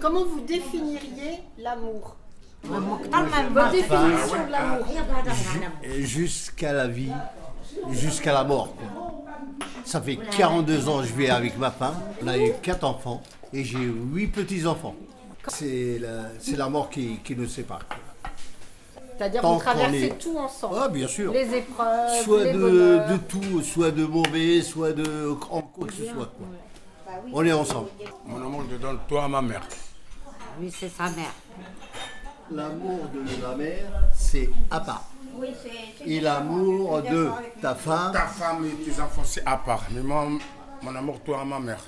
Comment vous définiriez l'amour Votre Votre définition de l'amour Et jusqu'à la vie, jusqu'à la mort. quoi. Ça fait 42 ans que je vis avec ma femme. On a eu 4 enfants et j'ai 8 petits-enfants. C'est la, c'est la mort qui, qui nous sépare. C'est-à-dire vous traversez est- tout ensemble. Ah, bien sûr. Les épreuves, Soit les de, bonheurs. de tout, soit de mauvais, soit de en quoi que ce soit. quoi. On est ensemble. Mon amour, je donne toi à ma mère. Lui, c'est sa mère. L'amour de la mère, c'est à part. Et l'amour de ta femme, Ta femme et tes enfants, c'est à part. Mais mon, mon amour, toi à ma mère.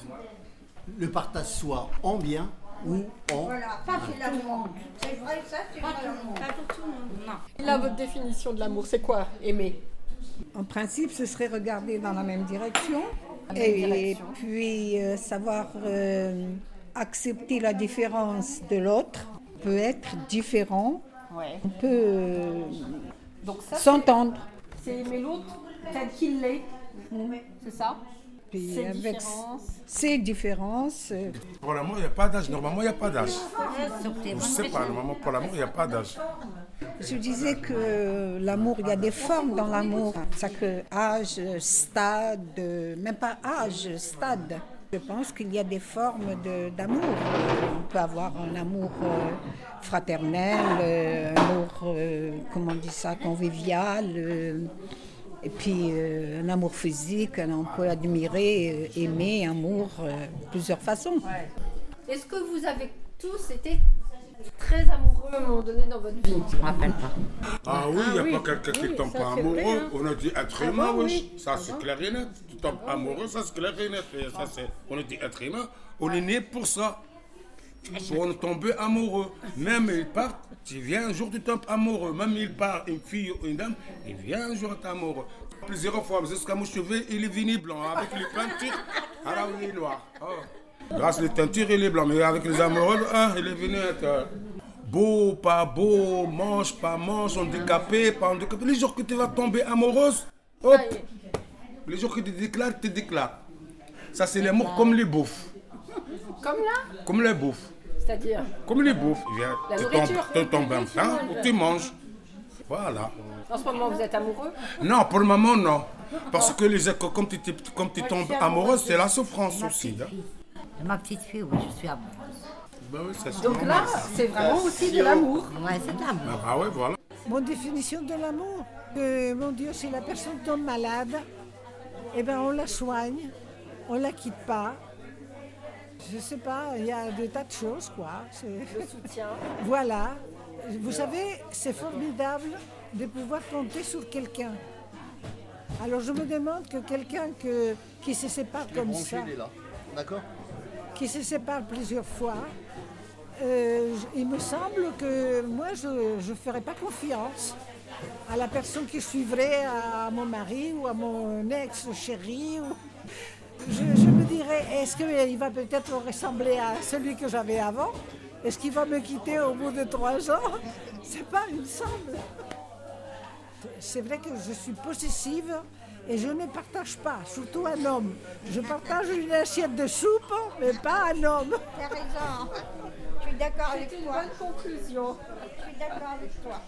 le partage soit en bien ou en Ça, c'est l'amour. C'est vrai, ça, c'est vrai. Pas pour tout le monde. Non. Là, votre définition de l'amour, c'est quoi Aimer. En principe, ce serait regarder dans la même direction La même et direction. puis euh, savoir euh, accepter la différence de l'autre. Peut être différent, Ouais. on peut euh, Donc ça, s'entendre. c'est aimer l'autre tel qu'il l'est. C'est ça Puis Ces avec différences. ces différences, euh, Pour l'amour, il n'y a pas d'âge. Normalement, il n'y a pas d'âge. Je ne sais pas. Normalement, pour l'amour, il n'y a pas d'âge. je disais que l'amour, il y a des formes dans l'amour. Ça que âge, stade, même pas âge, stade. Je pense qu'il y a des formes d'amour. On peut avoir un amour euh, fraternel, euh, un amour, euh, comment on dit ça, convivial, et puis un amour physique. On peut admirer, aimer, amour, plusieurs façons. Est-ce que vous avez tous été très amoureux? Un moment donné dans votre vie Je me rappelle pas. Ah oui, il n'y a oui. pas quelqu'un qui Oui, tombe pas vrai, amoureux. hein. On a dit être Ah humain, bon, wesh. oui. Ça, c'est clair et net. Tu tombes amoureux, ça, c'est clair et net. Et ça, c'est... On a dit être humain. On est né pour ça. Pour tomber amoureux. Même il part, tu viens un jour, tu tombes amoureux. Même il part, une fille ou une dame, il vient un jour être amoureux. Plusieurs fois, jusqu'à mon cheveu, il est venu blanc. Avec les peintures, alors il est noir. Oh. Grâce aux teintures, il est blanc. Mais avec les amoureux, hein, il est venu être euh, beau, pas beau, manche, pas manche, handicapé, pas handicapé. Les jours que tu vas tomber amoureuse, hop, les jours que tu déclares, tu déclares. Ça, c'est l'amour comme les bouffes. Comme là Comme les bouffes. C'est-à-dire Comme les bouffes. La tu tombes, tombes un pain ou tu manges. Voilà. En ce moment, vous êtes amoureux Non, pour le moment, non. Parce que les échos, comme tu, comme tu tombes amoureuse, c'est la souffrance aussi. hein. Ma petite fille, oui, je suis amoureuse. Ben oui, ça. Donc là, c'est vraiment aussi de l'amour. Ouais, c'est de l'amour. Ah ouais, voilà. Mon définition de l'amour, que mon Dieu, si la personne tombe malade, eh ben on la soigne, on la quitte pas. Je sais pas, il y a des tas de choses, quoi. C'est- Le soutien. Voilà. Vous savez, c'est formidable de pouvoir compter sur quelqu'un. Alors je me demande que quelqu'un que- qui se sépare comme ça, il est là. D'accord? Qui se sépare plusieurs fois, euh, il me semble que moi, je ne ferais pas confiance à la personne qui suivrait à mon mari ou à mon ex-chéri. Je, je me dirais, est-ce qu'il va peut-être ressembler à celui que j'avais avant? Est-ce qu'il va me quitter au bout de trois ans? C'est pas, il me semble. C'est vrai que je suis possessive et je ne partage pas, surtout un homme. Je partage une assiette de soupe, mais pas un homme. T'as raison. Je suis d'accord avec C'est une toi. bonne conclusion. Je suis d'accord avec toi.